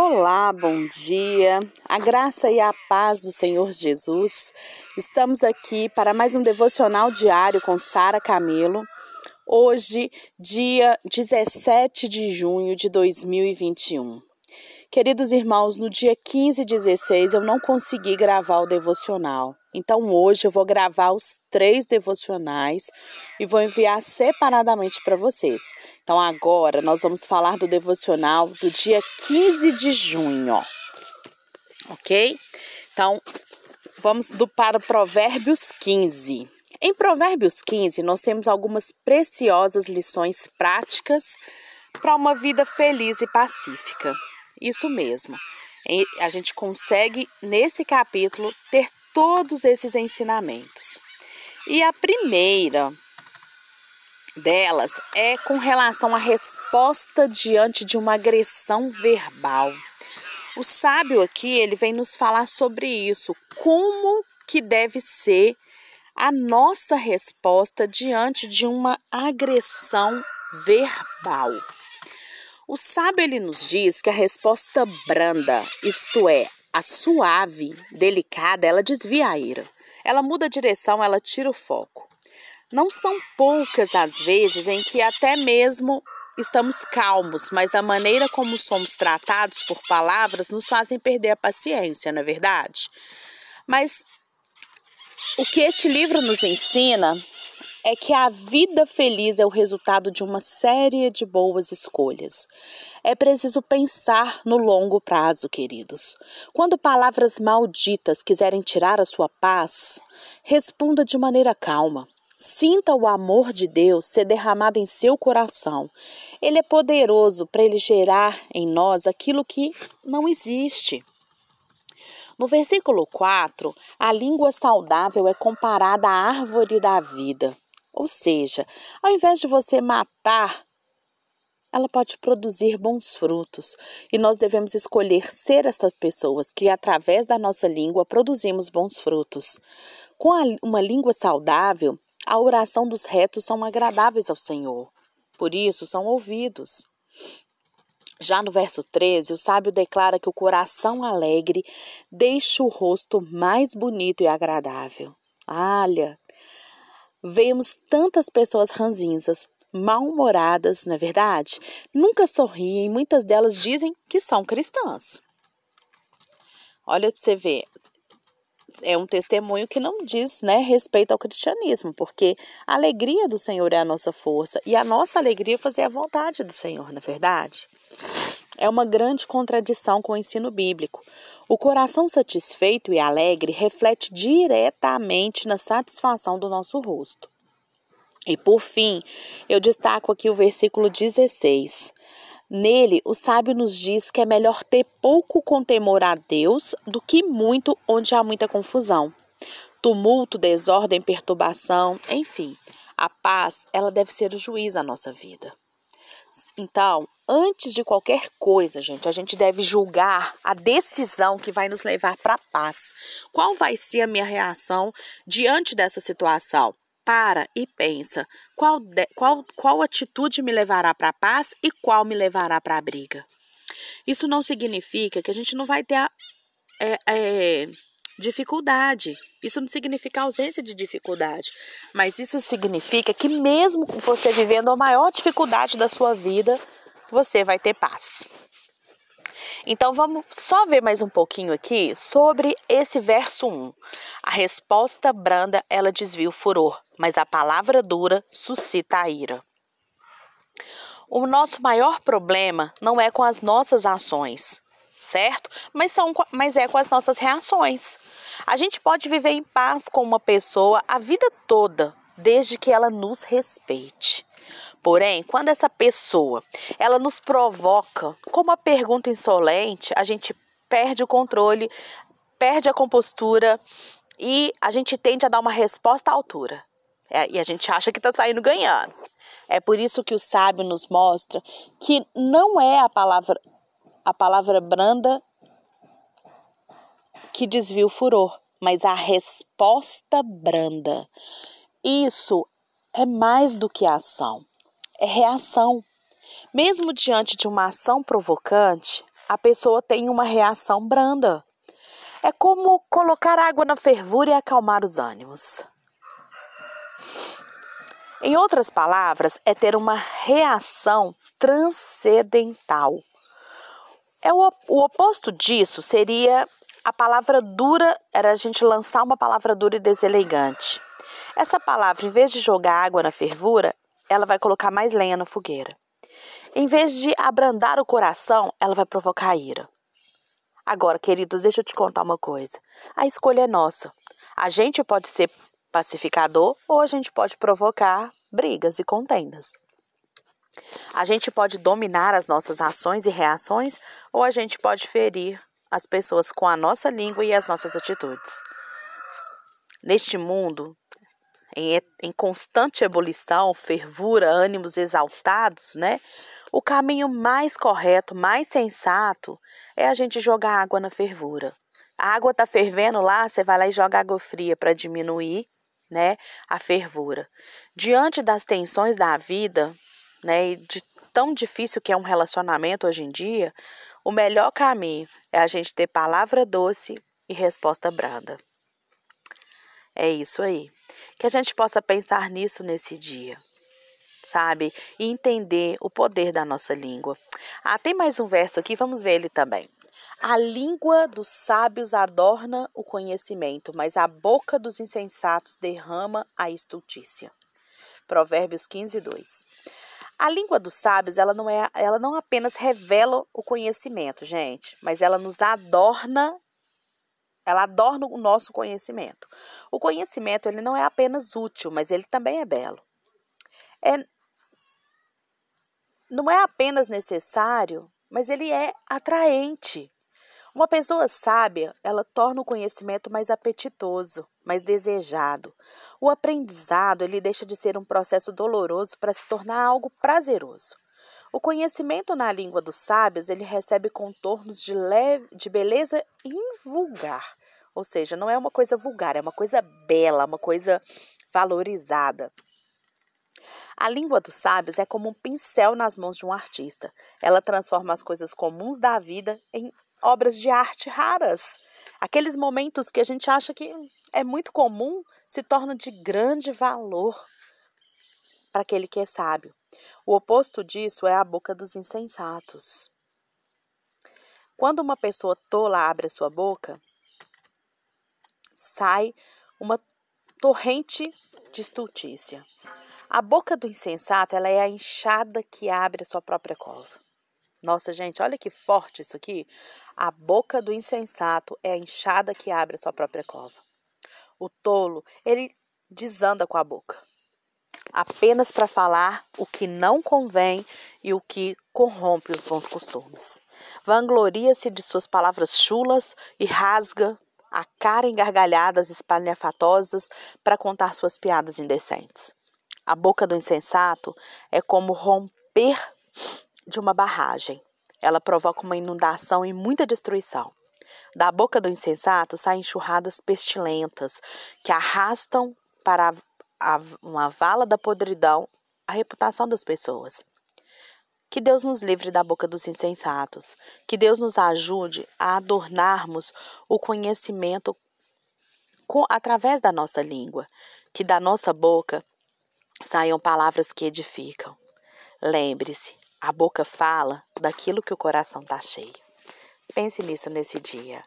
Olá, bom dia. A graça e a paz do Senhor Jesus. Estamos aqui para mais um devocional diário com Sara Camelo. Hoje, dia 17 de junho de 2021. Queridos irmãos, no dia 15 e 16 eu não consegui gravar o devocional. Então hoje eu vou gravar os três devocionais e vou enviar separadamente para vocês. Então agora nós vamos falar do devocional do dia 15 de junho. OK? Então vamos do para Provérbios 15. Em Provérbios 15 nós temos algumas preciosas lições práticas para uma vida feliz e pacífica. Isso mesmo. A gente consegue, nesse capítulo, ter todos esses ensinamentos. E a primeira delas é com relação à resposta diante de uma agressão verbal. O sábio aqui, ele vem nos falar sobre isso, como que deve ser a nossa resposta diante de uma agressão verbal. O sábio ele nos diz que a resposta branda, isto é, a suave, delicada, ela desvia a ira. Ela muda a direção, ela tira o foco. Não são poucas as vezes em que até mesmo estamos calmos, mas a maneira como somos tratados por palavras nos fazem perder a paciência, não é verdade? Mas o que este livro nos ensina é que a vida feliz é o resultado de uma série de boas escolhas. É preciso pensar no longo prazo, queridos. Quando palavras malditas quiserem tirar a sua paz, responda de maneira calma. Sinta o amor de Deus ser derramado em seu coração. Ele é poderoso para ele gerar em nós aquilo que não existe. No versículo 4, a língua saudável é comparada à árvore da vida. Ou seja, ao invés de você matar, ela pode produzir bons frutos. E nós devemos escolher ser essas pessoas que, através da nossa língua, produzimos bons frutos. Com a, uma língua saudável, a oração dos retos são agradáveis ao Senhor. Por isso, são ouvidos. Já no verso 13, o sábio declara que o coração alegre deixa o rosto mais bonito e agradável. Olha, Vemos tantas pessoas ranzinzas, mal-humoradas, não é verdade? Nunca sorriem, muitas delas dizem que são cristãs. Olha para você ver, é um testemunho que não diz né, respeito ao cristianismo, porque a alegria do Senhor é a nossa força e a nossa alegria é fazer a vontade do Senhor, não é verdade? É uma grande contradição com o ensino bíblico. O coração satisfeito e alegre reflete diretamente na satisfação do nosso rosto. E por fim, eu destaco aqui o versículo 16. Nele, o sábio nos diz que é melhor ter pouco com temor a Deus do que muito onde há muita confusão. Tumulto, desordem, perturbação, enfim. A paz, ela deve ser o juiz à nossa vida. Então, antes de qualquer coisa, gente, a gente deve julgar a decisão que vai nos levar para a paz. Qual vai ser a minha reação diante dessa situação? Para e pensa qual, de, qual, qual atitude me levará para a paz e qual me levará para a briga. Isso não significa que a gente não vai ter a, é, é, dificuldade. Isso não significa ausência de dificuldade, mas isso significa que mesmo você vivendo a maior dificuldade da sua vida, você vai ter paz. Então vamos só ver mais um pouquinho aqui sobre esse verso 1. A resposta branda, ela desvia o furor, mas a palavra dura suscita a ira. O nosso maior problema não é com as nossas ações, certo? Mas, são, mas é com as nossas reações. A gente pode viver em paz com uma pessoa a vida toda, desde que ela nos respeite. Porém, quando essa pessoa ela nos provoca com uma pergunta insolente, a gente perde o controle, perde a compostura e a gente tende a dar uma resposta à altura. É, e a gente acha que está saindo ganhando. É por isso que o sábio nos mostra que não é a palavra a palavra branda que desvia o furor, mas a resposta branda. Isso é mais do que ação, é reação. Mesmo diante de uma ação provocante, a pessoa tem uma reação branda. É como colocar água na fervura e acalmar os ânimos. Em outras palavras, é ter uma reação transcendental. É o, o oposto disso seria a palavra dura, era a gente lançar uma palavra dura e deselegante. Essa palavra, em vez de jogar água na fervura, ela vai colocar mais lenha na fogueira. Em vez de abrandar o coração, ela vai provocar ira. Agora, queridos, deixa eu te contar uma coisa. A escolha é nossa. A gente pode ser pacificador ou a gente pode provocar brigas e contendas. A gente pode dominar as nossas ações e reações ou a gente pode ferir as pessoas com a nossa língua e as nossas atitudes. Neste mundo, em, em constante ebulição, fervura, ânimos exaltados, né? O caminho mais correto, mais sensato, é a gente jogar água na fervura. A água tá fervendo lá, você vai lá e joga água fria para diminuir, né, a fervura. Diante das tensões da vida, né, e de tão difícil que é um relacionamento hoje em dia, o melhor caminho é a gente ter palavra doce e resposta branda. É isso aí. Que a gente possa pensar nisso nesse dia, sabe? E entender o poder da nossa língua. Ah, tem mais um verso aqui, vamos ver ele também. A língua dos sábios adorna o conhecimento, mas a boca dos insensatos derrama a estultícia. Provérbios 15, 2. A língua dos sábios, ela não é, ela não apenas revela o conhecimento, gente, mas ela nos adorna, ela adorna o nosso conhecimento. O conhecimento, ele não é apenas útil, mas ele também é belo. É, não é apenas necessário, mas ele é atraente. Uma pessoa sábia, ela torna o conhecimento mais apetitoso, mais desejado. O aprendizado, ele deixa de ser um processo doloroso para se tornar algo prazeroso. O conhecimento na língua dos sábios, ele recebe contornos de, leve, de beleza invulgar. Ou seja, não é uma coisa vulgar, é uma coisa bela, uma coisa valorizada. A língua dos sábios é como um pincel nas mãos de um artista. Ela transforma as coisas comuns da vida em obras de arte raras. Aqueles momentos que a gente acha que é muito comum se tornam de grande valor para aquele que é sábio. O oposto disso é a boca dos insensatos. Quando uma pessoa tola abre a sua boca, sai uma torrente de estultícia. A boca do insensato ela é a enxada que abre a sua própria cova. Nossa, gente, olha que forte isso aqui. A boca do insensato é a enxada que abre a sua própria cova. O tolo, ele desanda com a boca, apenas para falar o que não convém e o que corrompe os bons costumes. Vangloria-se de suas palavras chulas e rasga a cara em gargalhadas espalhafatosas para contar suas piadas indecentes. A boca do insensato é como romper de uma barragem. Ela provoca uma inundação e muita destruição. Da boca do insensato saem enxurradas pestilentas que arrastam para a, uma vala da podridão a reputação das pessoas. Que Deus nos livre da boca dos insensatos. Que Deus nos ajude a adornarmos o conhecimento com, através da nossa língua. Que da nossa boca saiam palavras que edificam. Lembre-se, a boca fala daquilo que o coração está cheio. Pense nisso nesse dia.